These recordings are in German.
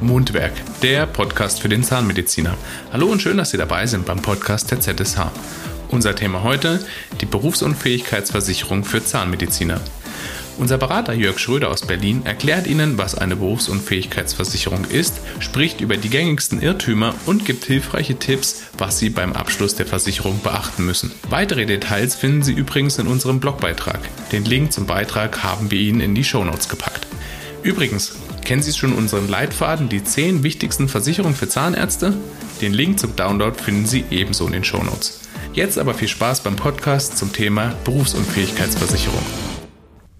Mundwerk, der Podcast für den Zahnmediziner. Hallo und schön, dass Sie dabei sind beim Podcast der ZSH. Unser Thema heute, die Berufsunfähigkeitsversicherung für Zahnmediziner. Unser Berater Jörg Schröder aus Berlin erklärt Ihnen, was eine Berufsunfähigkeitsversicherung ist, spricht über die gängigsten Irrtümer und gibt hilfreiche Tipps, was Sie beim Abschluss der Versicherung beachten müssen. Weitere Details finden Sie übrigens in unserem Blogbeitrag. Den Link zum Beitrag haben wir Ihnen in die Shownotes gepackt. Übrigens, Kennen Sie schon unseren Leitfaden, die 10 wichtigsten Versicherungen für Zahnärzte? Den Link zum Download finden Sie ebenso in den Shownotes. Jetzt aber viel Spaß beim Podcast zum Thema Berufsunfähigkeitsversicherung.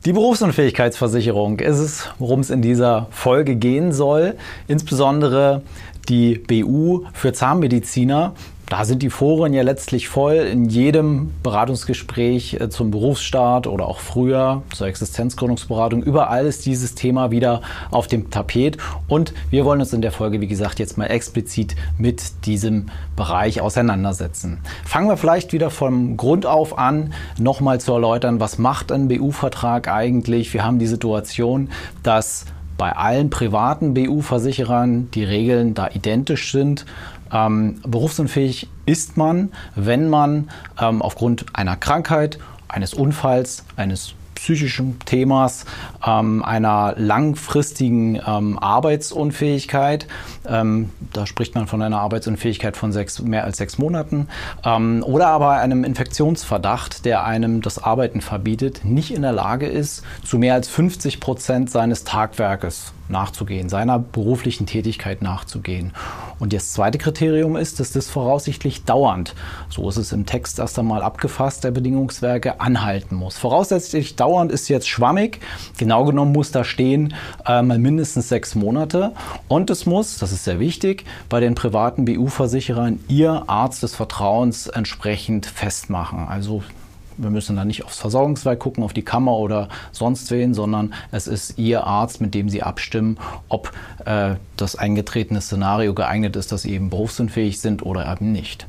Die Berufsunfähigkeitsversicherung ist es, worum es in dieser Folge gehen soll. Insbesondere die BU für Zahnmediziner da sind die Foren ja letztlich voll. In jedem Beratungsgespräch äh, zum Berufsstart oder auch früher zur Existenzgründungsberatung, überall ist dieses Thema wieder auf dem Tapet. Und wir wollen uns in der Folge, wie gesagt, jetzt mal explizit mit diesem Bereich auseinandersetzen. Fangen wir vielleicht wieder vom Grund auf an, nochmal zu erläutern, was macht ein BU-Vertrag eigentlich? Wir haben die Situation, dass bei allen privaten BU-Versicherern die Regeln da identisch sind. Ähm, berufsunfähig ist man, wenn man ähm, aufgrund einer Krankheit, eines Unfalls, eines psychischen Themas, ähm, einer langfristigen ähm, Arbeitsunfähigkeit. Ähm, da spricht man von einer Arbeitsunfähigkeit von sechs, mehr als sechs Monaten. Ähm, oder aber einem Infektionsverdacht, der einem das Arbeiten verbietet, nicht in der Lage ist, zu mehr als 50 Prozent seines Tagwerkes nachzugehen, seiner beruflichen Tätigkeit nachzugehen. Und das zweite Kriterium ist, dass das voraussichtlich dauernd, so ist es im Text erst einmal abgefasst, der Bedingungswerke anhalten muss. Voraussetzlich dauernd ist jetzt schwammig. Genau genommen muss da stehen äh, mal mindestens sechs Monate. Und es muss, das ist sehr wichtig, bei den privaten BU-Versicherern Ihr Arzt des Vertrauens entsprechend festmachen. Also wir müssen dann nicht aufs Versorgungswerk gucken, auf die Kammer oder sonst wen, sondern es ist Ihr Arzt, mit dem Sie abstimmen, ob äh, das eingetretene Szenario geeignet ist, dass Sie eben berufsunfähig sind oder eben nicht.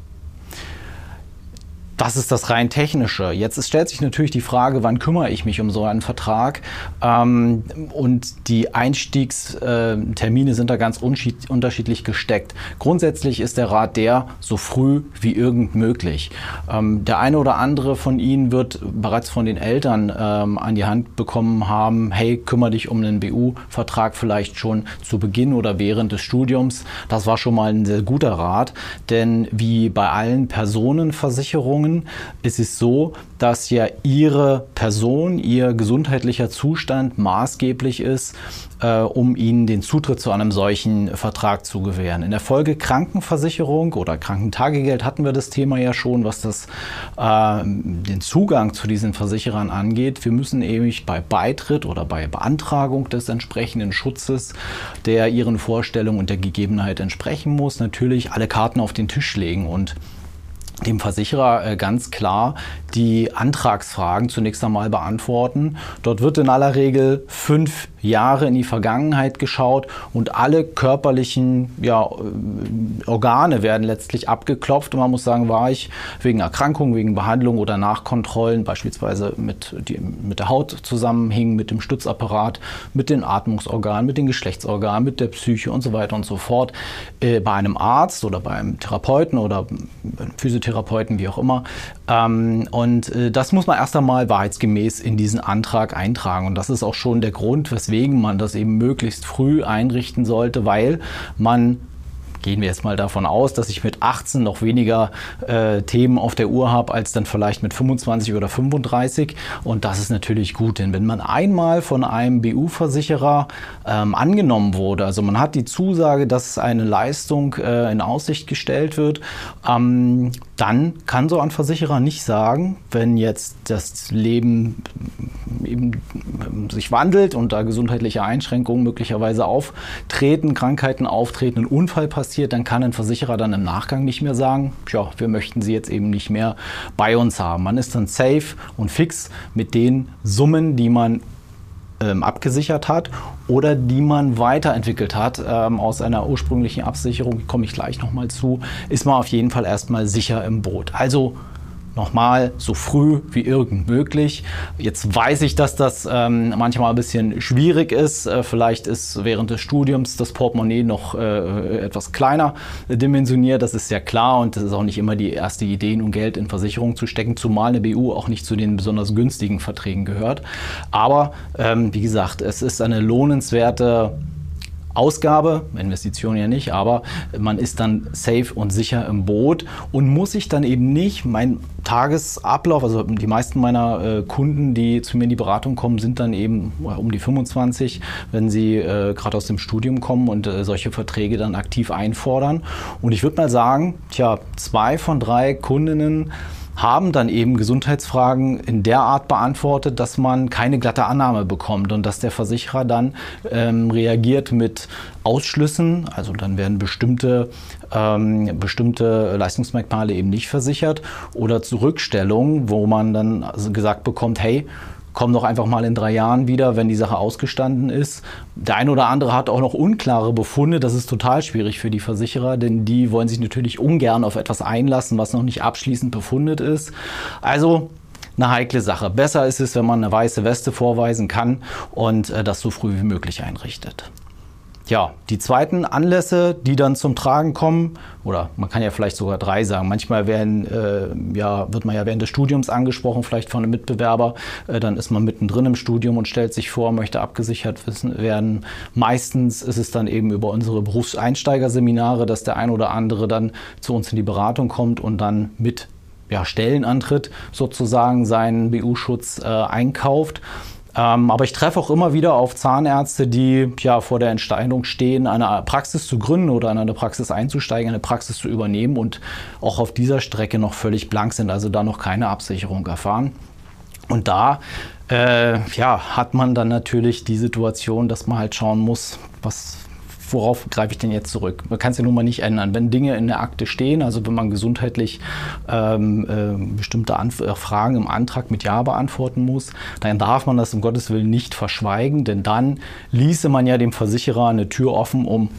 Das ist das rein technische. Jetzt stellt sich natürlich die Frage, wann kümmere ich mich um so einen Vertrag? Ähm, und die Einstiegstermine sind da ganz unterschiedlich gesteckt. Grundsätzlich ist der Rat der, so früh wie irgend möglich. Ähm, der eine oder andere von Ihnen wird bereits von den Eltern ähm, an die Hand bekommen haben, hey, kümmere dich um einen BU-Vertrag vielleicht schon zu Beginn oder während des Studiums. Das war schon mal ein sehr guter Rat, denn wie bei allen Personenversicherungen Personen ist es so, dass ja ihre Person, ihr gesundheitlicher Zustand maßgeblich ist, äh, um ihnen den Zutritt zu einem solchen Vertrag zu gewähren. In der Folge Krankenversicherung oder Krankentagegeld hatten wir das Thema ja schon, was das, äh, den Zugang zu diesen Versicherern angeht. Wir müssen eben bei Beitritt oder bei Beantragung des entsprechenden Schutzes, der ihren Vorstellungen und der Gegebenheit entsprechen muss, natürlich alle Karten auf den Tisch legen und dem Versicherer äh, ganz klar die Antragsfragen zunächst einmal beantworten. Dort wird in aller Regel fünf Jahre in die Vergangenheit geschaut und alle körperlichen ja, äh, Organe werden letztlich abgeklopft und man muss sagen, war ich wegen Erkrankung, wegen Behandlung oder Nachkontrollen, beispielsweise mit, die, mit der Haut zusammenhängen, mit dem Stützapparat, mit den Atmungsorganen, mit den Geschlechtsorganen, mit der Psyche und so weiter und so fort, äh, bei einem Arzt oder bei einem Therapeuten oder einem Physiotherapeuten, wie auch immer. Ähm, und äh, das muss man erst einmal wahrheitsgemäß in diesen Antrag eintragen und das ist auch schon der Grund, weswegen man das eben möglichst früh einrichten sollte, weil man gehen wir jetzt mal davon aus, dass ich mit 18 noch weniger äh, Themen auf der Uhr habe als dann vielleicht mit 25 oder 35. Und das ist natürlich gut, denn wenn man einmal von einem BU-Versicherer ähm, angenommen wurde, also man hat die Zusage, dass eine Leistung äh, in Aussicht gestellt wird, ähm, dann kann so ein Versicherer nicht sagen, wenn jetzt das Leben eben sich wandelt und da gesundheitliche Einschränkungen möglicherweise auftreten, Krankheiten auftreten, ein Unfall passiert, passiert, dann kann ein Versicherer dann im Nachgang nicht mehr sagen, ja, wir möchten Sie jetzt eben nicht mehr bei uns haben. Man ist dann safe und fix mit den Summen, die man ähm, abgesichert hat oder die man weiterentwickelt hat ähm, aus einer ursprünglichen Absicherung, komme ich gleich nochmal zu, ist man auf jeden Fall erstmal sicher im Boot. Also nochmal so früh wie irgend möglich. Jetzt weiß ich, dass das ähm, manchmal ein bisschen schwierig ist. Äh, vielleicht ist während des Studiums das Portemonnaie noch äh, etwas kleiner dimensioniert. Das ist ja klar und das ist auch nicht immer die erste Idee, nun Geld in Versicherungen zu stecken, zumal eine BU auch nicht zu den besonders günstigen Verträgen gehört. Aber ähm, wie gesagt, es ist eine lohnenswerte Ausgabe, Investition ja nicht, aber man ist dann safe und sicher im Boot und muss sich dann eben nicht, mein Tagesablauf, also die meisten meiner äh, Kunden, die zu mir in die Beratung kommen, sind dann eben um die 25, wenn sie äh, gerade aus dem Studium kommen und äh, solche Verträge dann aktiv einfordern. Und ich würde mal sagen, tja, zwei von drei Kundinnen haben dann eben Gesundheitsfragen in der Art beantwortet, dass man keine glatte Annahme bekommt und dass der Versicherer dann ähm, reagiert mit Ausschlüssen. Also dann werden bestimmte, ähm, bestimmte Leistungsmerkmale eben nicht versichert oder Zurückstellungen, wo man dann gesagt bekommt, hey, komm doch einfach mal in drei Jahren wieder, wenn die Sache ausgestanden ist. Der eine oder andere hat auch noch unklare Befunde. Das ist total schwierig für die Versicherer, denn die wollen sich natürlich ungern auf etwas einlassen, was noch nicht abschließend befundet ist. Also eine heikle Sache. Besser ist es, wenn man eine weiße Weste vorweisen kann und äh, das so früh wie möglich einrichtet. Ja, die zweiten Anlässe, die dann zum Tragen kommen, oder man kann ja vielleicht sogar drei sagen. Manchmal werden, äh, ja, wird man ja während des Studiums angesprochen, vielleicht von einem Mitbewerber. Äh, dann ist man mittendrin im Studium und stellt sich vor, möchte abgesichert wissen, werden. Meistens ist es dann eben über unsere Berufseinsteigerseminare, dass der ein oder andere dann zu uns in die Beratung kommt und dann mit ja, Stellenantritt sozusagen seinen BU-Schutz äh, einkauft. Ähm, aber ich treffe auch immer wieder auf Zahnärzte, die ja vor der Entscheidung stehen, eine Praxis zu gründen oder in eine Praxis einzusteigen, eine Praxis zu übernehmen und auch auf dieser Strecke noch völlig blank sind, also da noch keine Absicherung erfahren. Und da äh, ja, hat man dann natürlich die Situation, dass man halt schauen muss, was, worauf greife ich denn jetzt zurück? Man kann es ja nun mal nicht ändern. Wenn Dinge in der Akte stehen, also wenn man gesundheitlich ähm, äh, bestimmte Anf äh, Fragen im Antrag mit Ja beantworten muss, dann darf man das um Gottes Willen nicht verschweigen, denn dann ließe man ja dem Versicherer eine Tür offen, um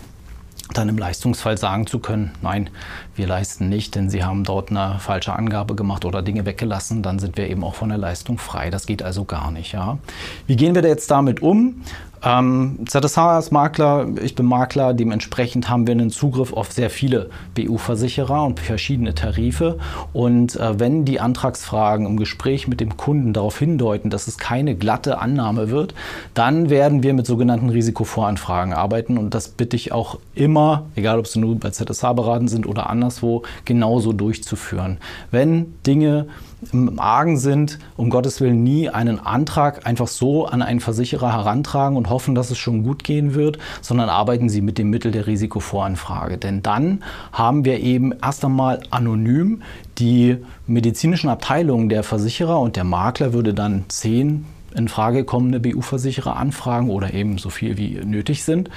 dann im Leistungsfall sagen zu können, nein, wir leisten nicht, denn Sie haben dort eine falsche Angabe gemacht oder Dinge weggelassen, dann sind wir eben auch von der Leistung frei. Das geht also gar nicht. Ja. Wie gehen wir da jetzt damit um? Ähm, ZSH ist Makler, ich bin Makler, dementsprechend haben wir einen Zugriff auf sehr viele BU-Versicherer und verschiedene Tarife. Und äh, wenn die Antragsfragen im Gespräch mit dem Kunden darauf hindeuten, dass es keine glatte Annahme wird, dann werden wir mit sogenannten Risikovoranfragen arbeiten. Und das bitte ich auch immer, egal ob Sie nur bei ZSH beraten sind oder anderswo, genauso durchzuführen. Wenn Dinge im Argen sind, um Gottes Willen nie einen Antrag einfach so an einen Versicherer herantragen und hoffen, dass es schon gut gehen wird, sondern arbeiten Sie mit dem Mittel der Risikovoranfrage. Denn dann haben wir eben erst einmal anonym die medizinischen Abteilungen der Versicherer und der Makler würde dann 10, in Frage kommende BU-Versicherer anfragen oder eben so viel wie nötig sind,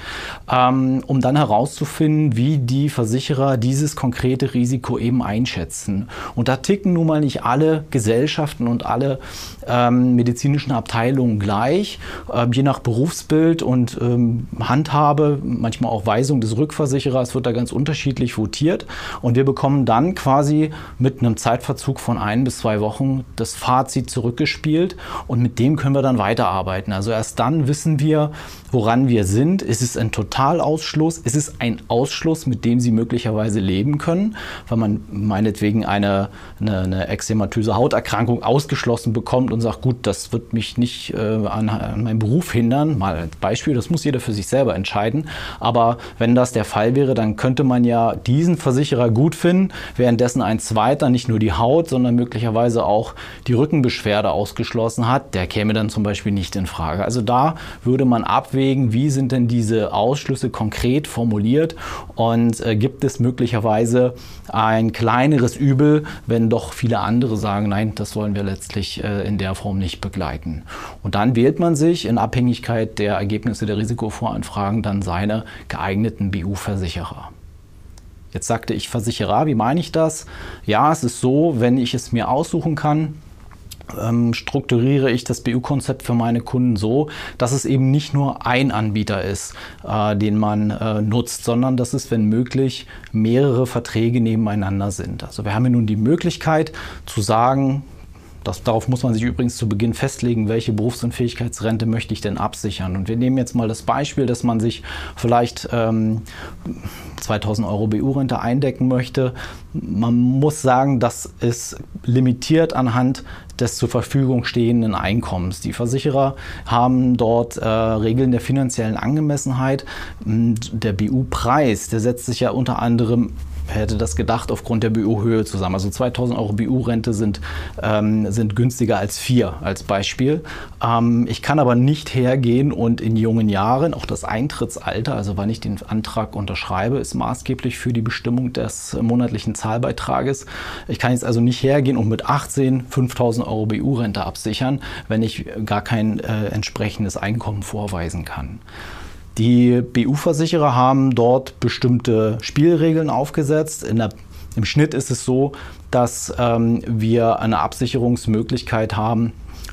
ähm, um dann herauszufinden, wie die Versicherer dieses konkrete Risiko eben einschätzen. Und da ticken nun mal nicht alle Gesellschaften und alle ähm, medizinischen Abteilungen gleich, äh, je nach Berufsbild und ähm, Handhabe, manchmal auch Weisung des Rückversicherers wird da ganz unterschiedlich votiert. Und wir bekommen dann quasi mit einem Zeitverzug von ein bis zwei Wochen das Fazit zurückgespielt und mit dem können können wir dann weiterarbeiten. Also erst dann wissen wir, woran wir sind. Ist es ein Totalausschluss? Ist es ein Ausschluss, mit dem Sie möglicherweise leben können, weil man meinetwegen eine, eine, eine extrematöse Hauterkrankung ausgeschlossen bekommt und sagt, gut, das wird mich nicht äh, an, an meinem Beruf hindern. Mal als Beispiel, das muss jeder für sich selber entscheiden. Aber wenn das der Fall wäre, dann könnte man ja diesen Versicherer gut finden, währenddessen ein zweiter nicht nur die Haut, sondern möglicherweise auch die Rückenbeschwerde ausgeschlossen hat. Der käme dann zum Beispiel nicht in Frage. Also da würde man abwägen, wie sind denn diese Ausschlüsse konkret formuliert und äh, gibt es möglicherweise ein kleineres Übel, wenn doch viele andere sagen, nein, das wollen wir letztlich äh, in der Form nicht begleiten. Und dann wählt man sich in Abhängigkeit der Ergebnisse der Risikovoranfragen dann seine geeigneten BU-Versicherer. Jetzt sagte ich Versicherer, wie meine ich das? Ja, es ist so, wenn ich es mir aussuchen kann, ähm, strukturiere ich das BU-Konzept für meine Kunden so, dass es eben nicht nur ein Anbieter ist, äh, den man äh, nutzt, sondern dass es, wenn möglich, mehrere Verträge nebeneinander sind. Also wir haben ja nun die Möglichkeit zu sagen, das, darauf muss man sich übrigens zu Beginn festlegen, welche Berufsunfähigkeitsrente möchte ich denn absichern. Und wir nehmen jetzt mal das Beispiel, dass man sich vielleicht ähm, 2000 Euro BU-Rente eindecken möchte. Man muss sagen, das ist limitiert anhand des zur Verfügung stehenden Einkommens. Die Versicherer haben dort äh, Regeln der finanziellen Angemessenheit. Der BU-Preis, der setzt sich ja unter anderem hätte das gedacht, aufgrund der BU-Höhe zusammen. Also 2000 Euro BU-Rente sind, ähm, sind günstiger als 4 als Beispiel. Ähm, ich kann aber nicht hergehen und in jungen Jahren, auch das Eintrittsalter, also wann ich den Antrag unterschreibe, ist maßgeblich für die Bestimmung des monatlichen Zahlbeitrages. Ich kann jetzt also nicht hergehen und mit 18 5000 Euro BU-Rente absichern, wenn ich gar kein äh, entsprechendes Einkommen vorweisen kann. Die BU-Versicherer haben dort bestimmte Spielregeln aufgesetzt. Der, Im Schnitt ist es so, dass ähm, wir eine Absicherungsmöglichkeit haben,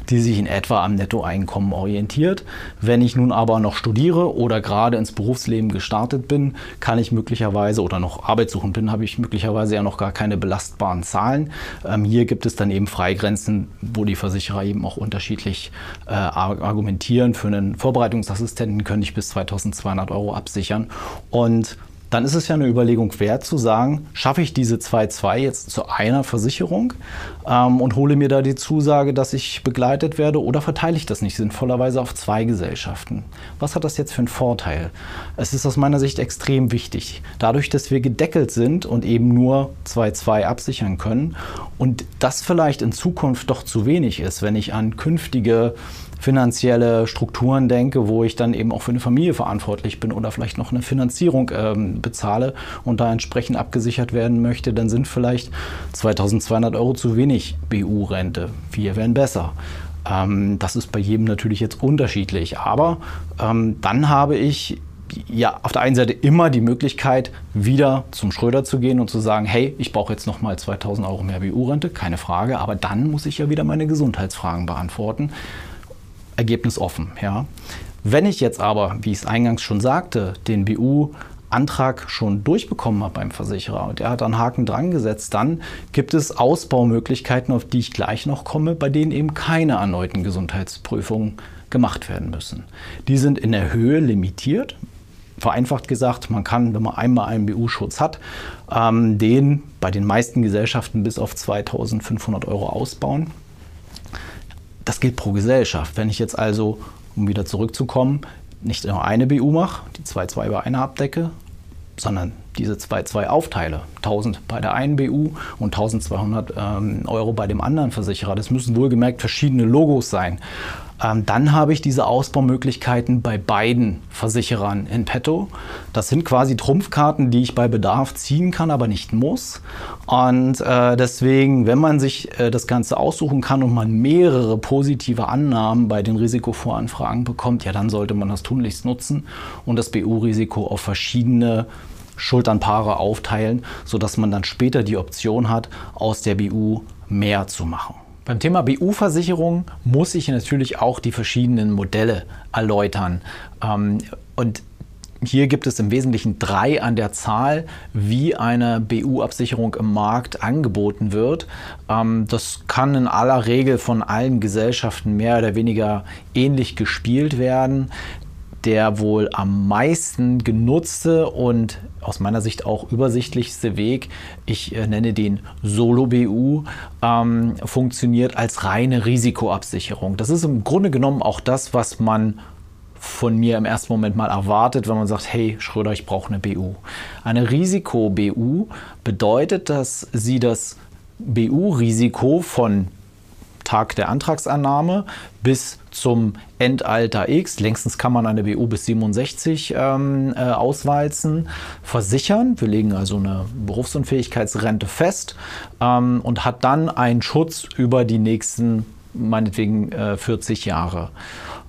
die sich in etwa am Nettoeinkommen orientiert. Wenn ich nun aber noch studiere oder gerade ins Berufsleben gestartet bin, kann ich möglicherweise oder noch arbeitssuchend bin, habe ich möglicherweise ja noch gar keine belastbaren Zahlen. Ähm, hier gibt es dann eben Freigrenzen, wo die Versicherer eben auch unterschiedlich äh, argumentieren. Für einen Vorbereitungsassistenten könnte ich bis 2200 Euro absichern und dann ist es ja eine Überlegung wert zu sagen, schaffe ich diese 2-2 jetzt zu einer Versicherung ähm, und hole mir da die Zusage, dass ich begleitet werde oder verteile ich das nicht sinnvollerweise auf zwei Gesellschaften? Was hat das jetzt für einen Vorteil? Es ist aus meiner Sicht extrem wichtig. Dadurch, dass wir gedeckelt sind und eben nur 2-2 absichern können und das vielleicht in Zukunft doch zu wenig ist, wenn ich an künftige finanzielle Strukturen denke, wo ich dann eben auch für eine Familie verantwortlich bin oder vielleicht noch eine Finanzierung ähm, bezahle und da entsprechend abgesichert werden möchte, dann sind vielleicht 2200 Euro zu wenig BU-Rente. Vier wären besser. Ähm, das ist bei jedem natürlich jetzt unterschiedlich. Aber ähm, dann habe ich ja auf der einen Seite immer die Möglichkeit, wieder zum Schröder zu gehen und zu sagen, hey, ich brauche jetzt nochmal 2000 Euro mehr BU-Rente, keine Frage, aber dann muss ich ja wieder meine Gesundheitsfragen beantworten. Ergebnis offen. Ja. Wenn ich jetzt aber, wie ich es eingangs schon sagte, den BU Antrag schon durchbekommen habe beim Versicherer und er hat einen Haken dran gesetzt, dann gibt es Ausbaumöglichkeiten, auf die ich gleich noch komme, bei denen eben keine erneuten Gesundheitsprüfungen gemacht werden müssen. Die sind in der Höhe limitiert. Vereinfacht gesagt, man kann, wenn man einmal einen BU-Schutz hat, ähm, den bei den meisten Gesellschaften bis auf 2500 Euro ausbauen. Das gilt pro Gesellschaft. Wenn ich jetzt also, um wieder zurückzukommen, nicht nur eine BU mache, die 2,2 bei einer abdecke, sondern diese 2,2 aufteile, 1000 bei der einen BU und 1200 ähm, Euro bei dem anderen Versicherer, das müssen wohlgemerkt verschiedene Logos sein ähm, dann habe ich diese Ausbaumöglichkeiten bei beiden Versicherern in petto. Das sind quasi Trumpfkarten, die ich bei Bedarf ziehen kann, aber nicht muss. Und äh, deswegen, wenn man sich äh, das Ganze aussuchen kann und man mehrere positive Annahmen bei den Risikovoranfragen bekommt, ja, dann sollte man das tunlichst nutzen und das BU-Risiko auf verschiedene Schulternpaare aufteilen, sodass man dann später die Option hat, aus der BU mehr zu machen. Beim Thema BU-Versicherung muss ich natürlich auch die verschiedenen Modelle erläutern. Ähm, und hier gibt es im Wesentlichen drei an der Zahl, wie eine BU-Absicherung im Markt angeboten wird. Ähm, das kann in aller Regel von allen Gesellschaften mehr oder weniger ähnlich gespielt werden der wohl am meisten genutzte und aus meiner Sicht auch übersichtlichste Weg, ich äh, nenne den Solo-BU, ähm, funktioniert als reine Risikoabsicherung. Das ist im Grunde genommen auch das, was man von mir im ersten Moment mal erwartet, wenn man sagt, hey Schröder, ich brauche eine BU. Eine Risiko-BU bedeutet, dass Sie das BU-Risiko von Tag der Antragsannahme bis zum Endalter X, längstens kann man eine BU bis 67 ähm, äh, auswalzen, versichern. Wir legen also eine Berufsunfähigkeitsrente fest ähm, und hat dann einen Schutz über die nächsten, meinetwegen, äh, 40 Jahre.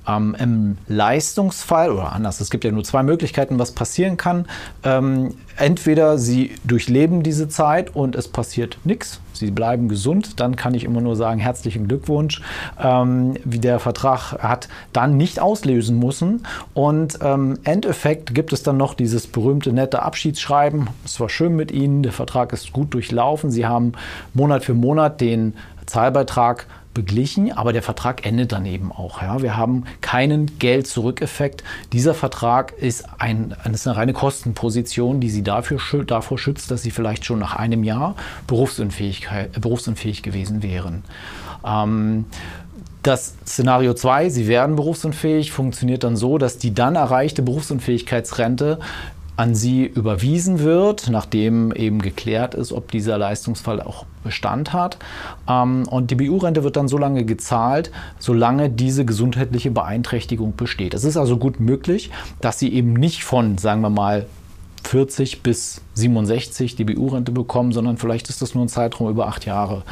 Ähm, Im Leistungsfall, oder anders, es gibt ja nur zwei Möglichkeiten, was passieren kann. Ähm, entweder Sie durchleben diese Zeit und es passiert nichts, Sie bleiben gesund, dann kann ich immer nur sagen, herzlichen Glückwunsch. Ähm, wie der Vertrag hat dann nicht auslösen müssen. Und ähm, Endeffekt gibt es dann noch dieses berühmte nette Abschiedsschreiben. Es war schön mit Ihnen, der Vertrag ist gut durchlaufen. Sie haben Monat für Monat den Zahlbeitrag beglichen, aber der Vertrag endet dann eben auch. Ja. Wir haben keinen Geld-Zurück-Effekt. Dieser Vertrag ist, ein, ist eine reine Kostenposition, die Sie dafür, davor schützt, dass Sie vielleicht schon nach einem Jahr berufsunfähig, berufsunfähig gewesen wären. Ähm, das Szenario 2, Sie werden berufsunfähig, funktioniert dann so, dass die dann erreichte Berufsunfähigkeitsrente an sie überwiesen wird, nachdem eben geklärt ist, ob dieser Leistungsfall auch Bestand hat. Ähm, und die BU-Rente wird dann so lange gezahlt, solange diese gesundheitliche Beeinträchtigung besteht. Es ist also gut möglich, dass sie eben nicht von, sagen wir mal, 40 bis 67 die BU-Rente bekommen, sondern vielleicht ist das nur ein Zeitraum über acht Jahre,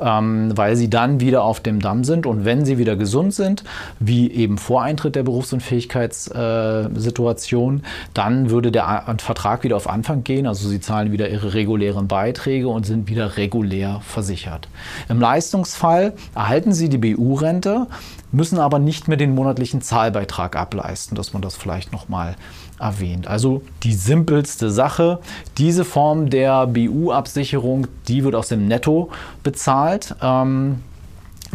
ähm, weil sie dann wieder auf dem Damm sind und wenn sie wieder gesund sind, wie eben vor Eintritt der Berufsunfähigkeitssituation, äh, dann würde der Vertrag wieder auf Anfang gehen, also sie zahlen wieder ihre regulären Beiträge und sind wieder regulär versichert. Im Leistungsfall erhalten sie die BU-Rente, müssen aber nicht mehr den monatlichen Zahlbeitrag ableisten, dass man das vielleicht nochmal erwähnt. Also die simpelste Sache. Diese Form der BU-Absicherung, die wird aus dem Netto bezahlt. Ähm,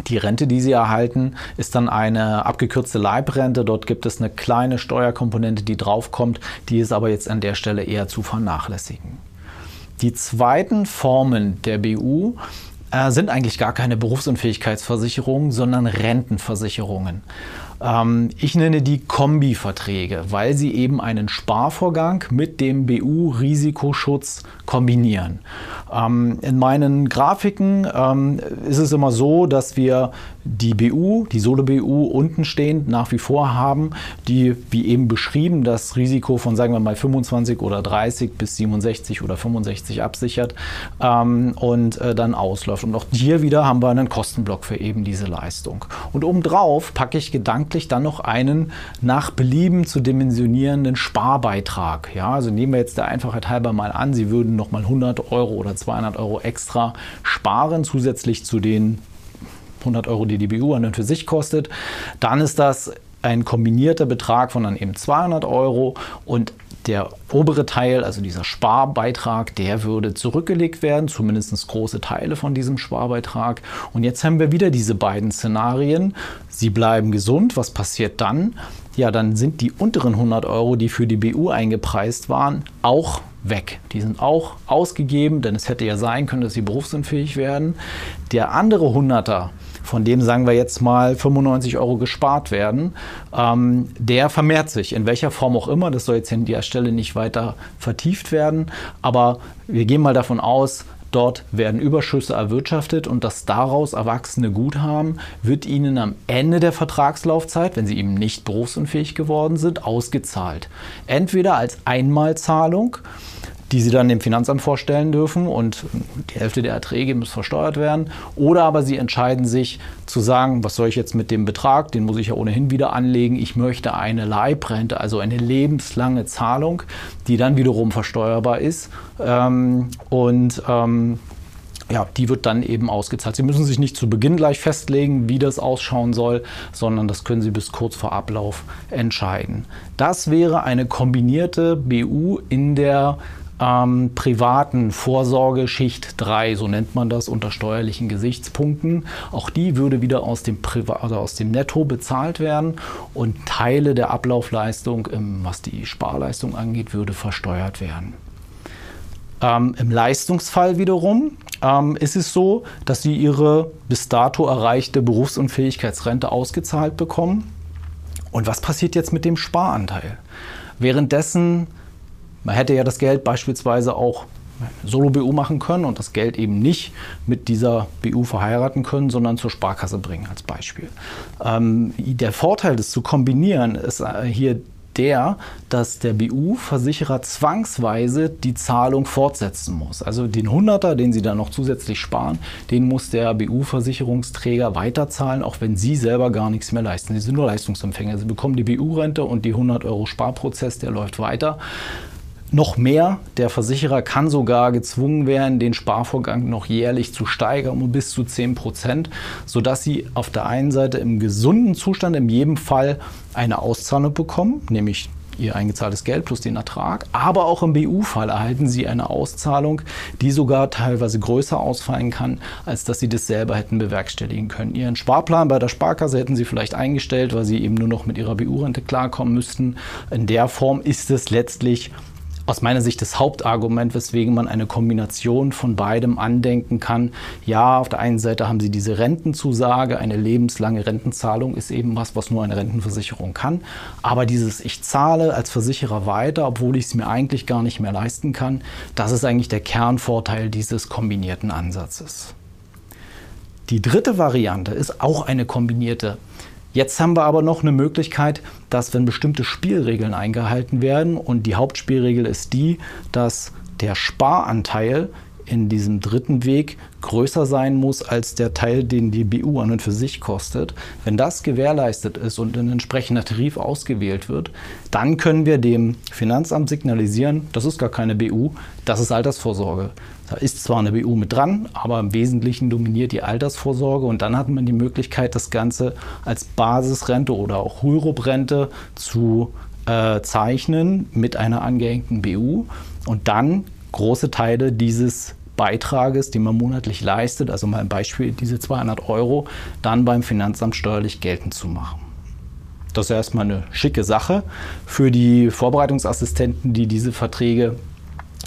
die Rente, die Sie erhalten, ist dann eine abgekürzte Leibrente. Dort gibt es eine kleine Steuerkomponente, die draufkommt. Die ist aber jetzt an der Stelle eher zu vernachlässigen. Die zweiten Formen der BU äh, sind eigentlich gar keine Berufsunfähigkeitsversicherungen, sondern Rentenversicherungen. Ähm, ich nenne die Kombiverträge, weil sie eben einen Sparvorgang mit dem BU-Risikoschutz kombinieren. Ähm, in meinen Grafiken ähm, ist es immer so, dass wir die BU, die Solo-BU unten stehend nach wie vor haben, die, wie eben beschrieben, das Risiko von, sagen wir mal, 25 oder 30 bis 67 oder 65 absichert und äh, dann ausläuft. Und auch hier wieder haben wir einen Kostenblock für eben diese Leistung. Und obendrauf packe ich gedanklich dann noch einen nach Belieben zu dimensionierenden Sparbeitrag. Ja, also nehmen wir jetzt der Einfachheit halber mal an, Sie würden noch mal 100 Euro oder 200 Euro extra sparen, zusätzlich zu den 100 Euro, die die BU an und für sich kostet. Dann ist das ein kombinierter Betrag von dann eben 200 Euro und der obere Teil, also dieser Sparbeitrag, der würde zurückgelegt werden, zumindest große Teile von diesem Sparbeitrag. Und jetzt haben wir wieder diese beiden Szenarien. Sie bleiben gesund. Was passiert dann? Ja, dann sind die unteren 100 Euro, die für die BU eingepreist waren, auch weg. Die sind auch ausgegeben, denn es hätte ja sein können, dass sie berufsunfähig werden. Der andere 100er, von dem sagen wir jetzt mal 95 Euro gespart werden, ähm, der vermehrt sich, in welcher Form auch immer. Das soll jetzt an der Stelle nicht weiter vertieft werden, aber wir gehen mal davon aus, Dort werden Überschüsse erwirtschaftet und das daraus erwachsene Guthaben wird Ihnen am Ende der Vertragslaufzeit, wenn Sie eben nicht berufsunfähig geworden sind, ausgezahlt. Entweder als Einmalzahlung die sie dann dem Finanzamt vorstellen dürfen und die Hälfte der Erträge muss versteuert werden. Oder aber sie entscheiden sich zu sagen, was soll ich jetzt mit dem Betrag, den muss ich ja ohnehin wieder anlegen. Ich möchte eine Leibrente, also eine lebenslange Zahlung, die dann wiederum versteuerbar ist. Ähm, und ähm, ja, die wird dann eben ausgezahlt. Sie müssen sich nicht zu Beginn gleich festlegen, wie das ausschauen soll, sondern das können Sie bis kurz vor Ablauf entscheiden. Das wäre eine kombinierte BU in der ähm, privaten Vorsorge Schicht 3, so nennt man das unter steuerlichen Gesichtspunkten. Auch die würde wieder aus dem, also aus dem Netto bezahlt werden und Teile der Ablaufleistung, was die Sparleistung angeht, würde versteuert werden. Ähm, Im Leistungsfall wiederum ähm, ist es so, dass Sie Ihre bis dato erreichte Berufsunfähigkeitsrente ausgezahlt bekommen. Und was passiert jetzt mit dem Sparanteil? Währenddessen man hätte ja das Geld beispielsweise auch Solo-BU machen können und das Geld eben nicht mit dieser BU verheiraten können, sondern zur Sparkasse bringen als Beispiel. Ähm, der Vorteil, das zu kombinieren, ist äh, hier der, dass der BU-Versicherer zwangsweise die Zahlung fortsetzen muss. Also den 100er, den Sie dann noch zusätzlich sparen, den muss der BU-Versicherungsträger weiterzahlen, auch wenn Sie selber gar nichts mehr leisten. Sie sind nur Leistungsempfänger. Sie bekommen die BU-Rente und die 100 Euro Sparprozess, der läuft weiter. Noch mehr. Der Versicherer kann sogar gezwungen werden, den Sparvorgang noch jährlich zu steigern um bis zu 10 Prozent, sodass Sie auf der einen Seite im gesunden Zustand in jedem Fall eine Auszahlung bekommen, nämlich Ihr eingezahltes Geld plus den Ertrag. Aber auch im BU-Fall erhalten Sie eine Auszahlung, die sogar teilweise größer ausfallen kann, als dass Sie das selber hätten bewerkstelligen können. Ihren Sparplan bei der Sparkasse hätten Sie vielleicht eingestellt, weil Sie eben nur noch mit Ihrer BU-Rente klarkommen müssten. In der Form ist es letztlich aus meiner Sicht das Hauptargument, weswegen man eine Kombination von beidem andenken kann. Ja, auf der einen Seite haben Sie diese Rentenzusage, eine lebenslange Rentenzahlung ist eben was, was nur eine Rentenversicherung kann. Aber dieses Ich zahle als Versicherer weiter, obwohl ich es mir eigentlich gar nicht mehr leisten kann, das ist eigentlich der Kernvorteil dieses kombinierten Ansatzes. Die dritte Variante ist auch eine kombinierte Jetzt haben wir aber noch eine Möglichkeit, dass wenn bestimmte Spielregeln eingehalten werden und die Hauptspielregel ist die, dass der Sparanteil in diesem dritten Weg größer sein muss als der Teil, den die BU an und für sich kostet. Wenn das gewährleistet ist und ein entsprechender Tarif ausgewählt wird, dann können wir dem Finanzamt signalisieren, das ist gar keine BU, das ist Altersvorsorge. Da ist zwar eine BU mit dran, aber im Wesentlichen dominiert die Altersvorsorge und dann hat man die Möglichkeit, das Ganze als Basisrente oder auch Rürup-Rente zu äh, zeichnen mit einer angehängten BU und dann große Teile dieses Beitrages, den man monatlich leistet, also mal ein Beispiel, diese 200 Euro, dann beim Finanzamt steuerlich geltend zu machen. Das ist erstmal eine schicke Sache für die Vorbereitungsassistenten, die diese Verträge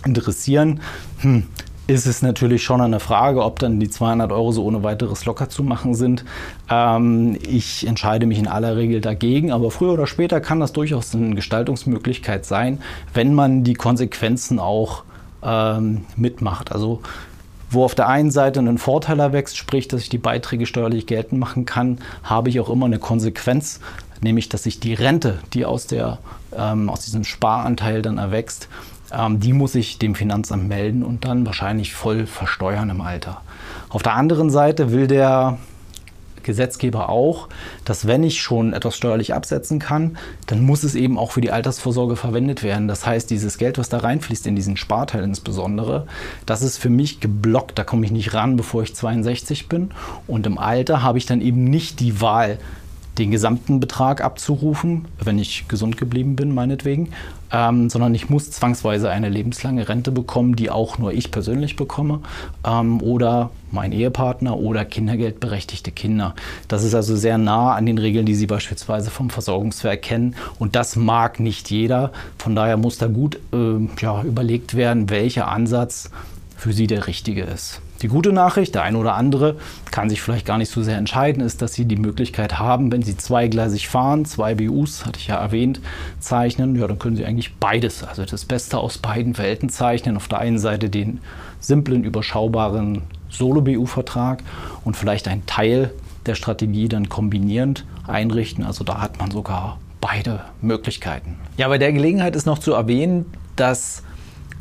interessieren. Hm, ist es natürlich schon eine Frage, ob dann die 200 Euro so ohne weiteres locker zu machen sind. Ähm, ich entscheide mich in aller Regel dagegen, aber früher oder später kann das durchaus eine Gestaltungsmöglichkeit sein, wenn man die Konsequenzen auch ähm, mitmacht. Also wo auf der einen Seite ein Vorteil erwächst, sprich, dass ich die Beiträge steuerlich geltend machen kann, habe ich auch immer eine Konsequenz, nämlich dass ich die Rente, die aus, der, ähm, aus diesem Sparanteil dann erwächst, ähm, die muss ich dem Finanzamt melden und dann wahrscheinlich voll versteuern im Alter. Auf der anderen Seite will der Gesetzgeber auch, dass wenn ich schon etwas steuerlich absetzen kann, dann muss es eben auch für die Altersvorsorge verwendet werden. Das heißt, dieses Geld, was da reinfließt, in diesen Sparteil insbesondere, das ist für mich geblockt. Da komme ich nicht ran, bevor ich 62 bin. Und im Alter habe ich dann eben nicht die Wahl, den gesamten Betrag abzurufen, wenn ich gesund geblieben bin, meinetwegen, ähm, sondern ich muss zwangsweise eine lebenslange Rente bekommen, die auch nur ich persönlich bekomme ähm, oder mein Ehepartner oder kindergeldberechtigte Kinder. Das ist also sehr nah an den Regeln, die Sie beispielsweise vom Versorgungswerk kennen und das mag nicht jeder. Von daher muss da gut äh, ja, überlegt werden, welcher Ansatz für Sie der richtige ist. Die gute Nachricht, der eine oder andere kann sich vielleicht gar nicht so sehr entscheiden, ist, dass Sie die Möglichkeit haben, wenn Sie zweigleisig fahren, zwei BUs, hatte ich ja erwähnt, zeichnen, ja, dann können Sie eigentlich beides, also das Beste aus beiden Welten zeichnen. Auf der einen Seite den simplen, überschaubaren Solo-BU-Vertrag und vielleicht einen Teil der Strategie dann kombinierend einrichten. Also da hat man sogar beide Möglichkeiten. Ja, bei der Gelegenheit ist noch zu erwähnen, dass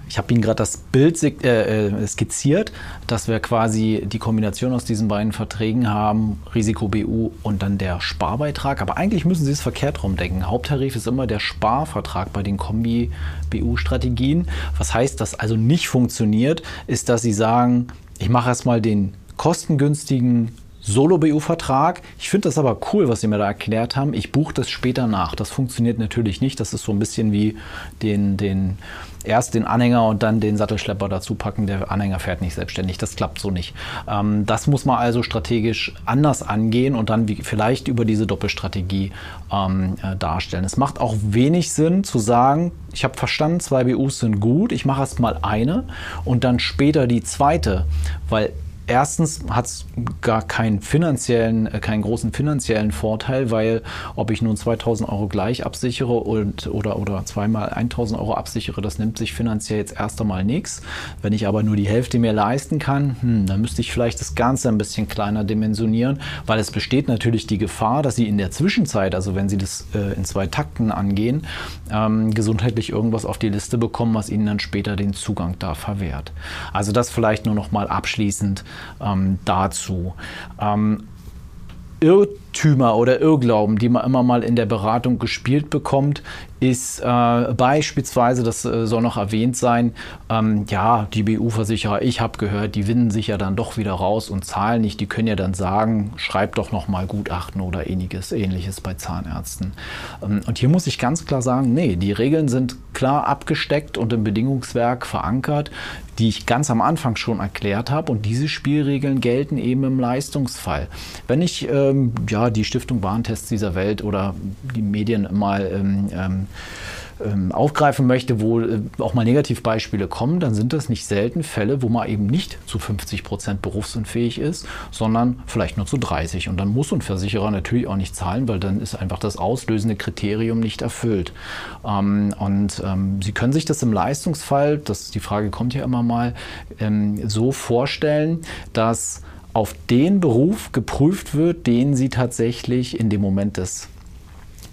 ich habe Ihnen gerade das Bild äh, äh, skizziert, dass wir quasi die Kombination aus diesen beiden Verträgen haben, Risiko BU und dann der Sparbeitrag. Aber eigentlich müssen Sie es verkehrt rumdenken. Haupttarif ist immer der Sparvertrag bei den Kombi-BU-Strategien. Was heißt, dass also nicht funktioniert, ist, dass Sie sagen, ich mache erstmal den kostengünstigen Solo-BU-Vertrag. Ich finde das aber cool, was Sie mir da erklärt haben. Ich buche das später nach. Das funktioniert natürlich nicht. Das ist so ein bisschen wie den, den erst den Anhänger und dann den Sattelschlepper dazu packen. Der Anhänger fährt nicht selbstständig. Das klappt so nicht. Ähm, das muss man also strategisch anders angehen und dann wie, vielleicht über diese Doppelstrategie ähm, äh, darstellen. Es macht auch wenig Sinn zu sagen, ich habe verstanden, zwei BUs sind gut, ich mache erst mal eine und dann später die zweite, weil Erstens hat es gar keinen finanziellen, äh, keinen großen finanziellen Vorteil, weil ob ich nun 2000 Euro gleich absichere und, oder, oder zweimal 1000 Euro absichere, das nimmt sich finanziell jetzt erst einmal nichts. Wenn ich aber nur die Hälfte mir leisten kann, hm, dann müsste ich vielleicht das Ganze ein bisschen kleiner dimensionieren, weil es besteht natürlich die Gefahr, dass Sie in der Zwischenzeit, also wenn Sie das äh, in zwei Takten angehen, ähm, gesundheitlich irgendwas auf die Liste bekommen, was Ihnen dann später den Zugang da verwehrt. Also das vielleicht nur noch mal abschließend dazu. Ähm, Irrtümer oder Irrglauben, die man immer mal in der Beratung gespielt bekommt, ist äh, beispielsweise, das äh, soll noch erwähnt sein, ähm, ja, die BU-Versicherer, ich habe gehört, die winden sich ja dann doch wieder raus und zahlen nicht. Die können ja dann sagen, schreib doch noch mal Gutachten oder ähnliches, ähnliches bei Zahnärzten. Ähm, und hier muss ich ganz klar sagen, nee, die Regeln sind klar abgesteckt und im Bedingungswerk verankert, die ich ganz am Anfang schon erklärt habe. Und diese Spielregeln gelten eben im Leistungsfall. Wenn ich ähm, ja, die Stiftung Warntests dieser Welt oder die Medien mal ähm, ähm ähm, aufgreifen möchte, wo äh, auch mal Negativbeispiele kommen, dann sind das nicht selten Fälle, wo man eben nicht zu 50 Prozent berufsunfähig ist, sondern vielleicht nur zu 30. Und dann muss ein Versicherer natürlich auch nicht zahlen, weil dann ist einfach das auslösende Kriterium nicht erfüllt. Ähm, und ähm, Sie können sich das im Leistungsfall, das, die Frage kommt ja immer mal, ähm, so vorstellen, dass auf den Beruf geprüft wird, den Sie tatsächlich in dem Moment des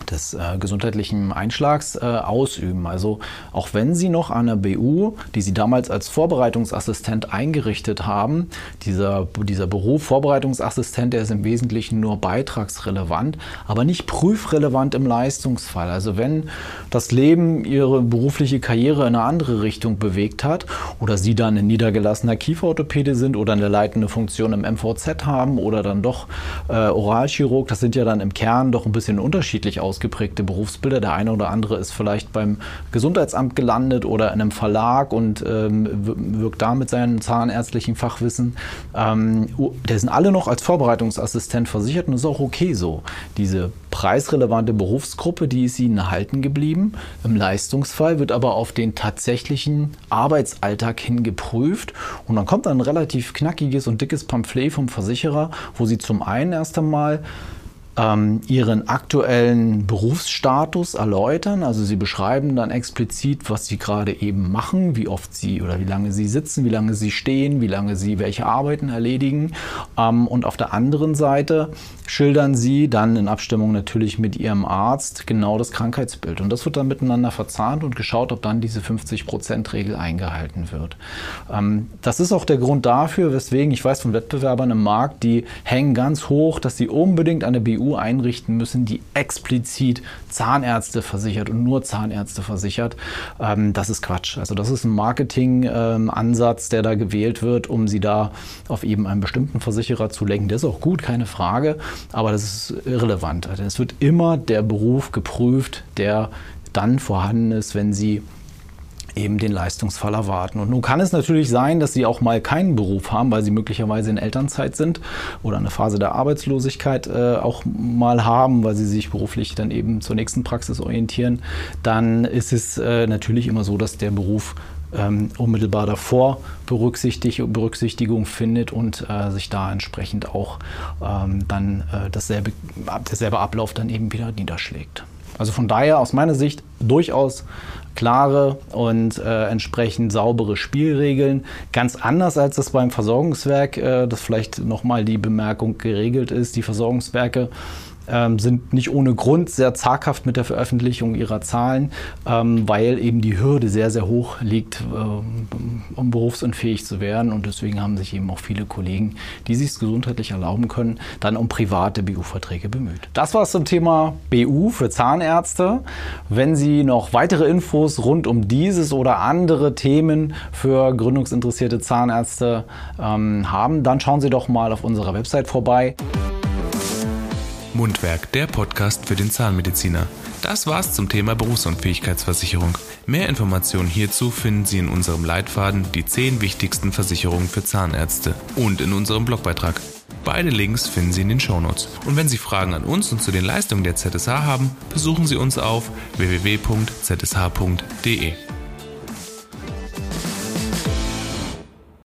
des äh, gesundheitlichen Einschlags äh, ausüben. Also auch wenn Sie noch an der BU, die Sie damals als Vorbereitungsassistent eingerichtet haben, dieser, dieser Beruf Vorbereitungsassistent, der ist im Wesentlichen nur beitragsrelevant, aber nicht prüfrelevant im Leistungsfall. Also wenn das Leben Ihre berufliche Karriere in eine andere Richtung bewegt hat oder Sie dann ein niedergelassener Kieferorthopäde sind oder eine leitende Funktion im MVZ haben oder dann doch äh, Oralchirurg, das sind ja dann im Kern doch ein bisschen unterschiedlich ausgeprägte Berufsbilder. Der eine oder andere ist vielleicht beim Gesundheitsamt gelandet oder in einem Verlag und ähm, wirkt da mit seinem zahnärztlichen Fachwissen. Ähm, der sind alle noch als Vorbereitungsassistent versichert und ist auch okay so. Diese preisrelevante Berufsgruppe, die ist ihnen erhalten geblieben. Im Leistungsfall wird aber auf den tatsächlichen Arbeitsalltag hin geprüft und dann kommt ein relativ knackiges und dickes Pamphlet vom Versicherer, wo sie zum einen erst einmal ähm, ihren aktuellen Berufsstatus erläutern. Also sie beschreiben dann explizit, was sie gerade eben machen, wie oft sie oder wie lange sie sitzen, wie lange sie stehen, wie lange sie welche Arbeiten erledigen. Ähm, und auf der anderen Seite schildern sie dann in Abstimmung natürlich mit ihrem Arzt genau das Krankheitsbild. Und das wird dann miteinander verzahnt und geschaut, ob dann diese 50-Prozent-Regel eingehalten wird. Ähm, das ist auch der Grund dafür, weswegen ich weiß von Wettbewerbern im Markt, die hängen ganz hoch, dass sie unbedingt eine BU BU einrichten müssen, die explizit Zahnärzte versichert und nur Zahnärzte versichert. Ähm, das ist Quatsch. Also das ist ein Marketing-Ansatz, ähm, der da gewählt wird, um sie da auf eben einen bestimmten Versicherer zu lenken. Der ist auch gut, keine Frage, aber das ist irrelevant. Also es wird immer der Beruf geprüft, der dann vorhanden ist, wenn sie eben den Leistungsfall erwarten. Und nun kann es natürlich sein, dass sie auch mal keinen Beruf haben, weil sie möglicherweise in Elternzeit sind oder eine Phase der Arbeitslosigkeit äh, auch mal haben, weil sie sich beruflich dann eben zur nächsten Praxis orientieren. Dann ist es äh, natürlich immer so, dass der Beruf ähm, unmittelbar davor Berücksichtigung findet und äh, sich da entsprechend auch ähm, dann äh, dasselbe, derselbe Ablauf dann eben wieder niederschlägt. Also von daher aus meiner Sicht durchaus klare und äh, entsprechend saubere Spielregeln. Ganz anders als das beim Versorgungswerk, äh, das vielleicht nochmal die Bemerkung geregelt ist. Die Versorgungswerke ähm, sind nicht ohne Grund sehr zaghaft mit der Veröffentlichung ihrer Zahlen, ähm, weil eben die Hürde sehr, sehr hoch liegt, ähm, um berufsunfähig zu werden. Und deswegen haben sich eben auch viele Kollegen, die sich es gesundheitlich erlauben können, dann um private BU-Verträge bemüht. Das war es zum Thema BU für Zahnärzte. Wenn Sie noch weitere Infos rund um dieses oder andere Themen für gründungsinteressierte Zahnärzte ähm, haben, dann schauen Sie doch mal auf unserer Website vorbei. Mundwerk, der Podcast für den Zahnmediziner. Das war's zum Thema Berufsunfähigkeitsversicherung. Mehr Informationen hierzu finden Sie in unserem Leitfaden Die 10 wichtigsten Versicherungen für Zahnärzte und in unserem Blogbeitrag. Beide Links finden Sie in den Shownotes. Und wenn Sie Fragen an uns und zu den Leistungen der ZSH haben, besuchen Sie uns auf www.zsh.de.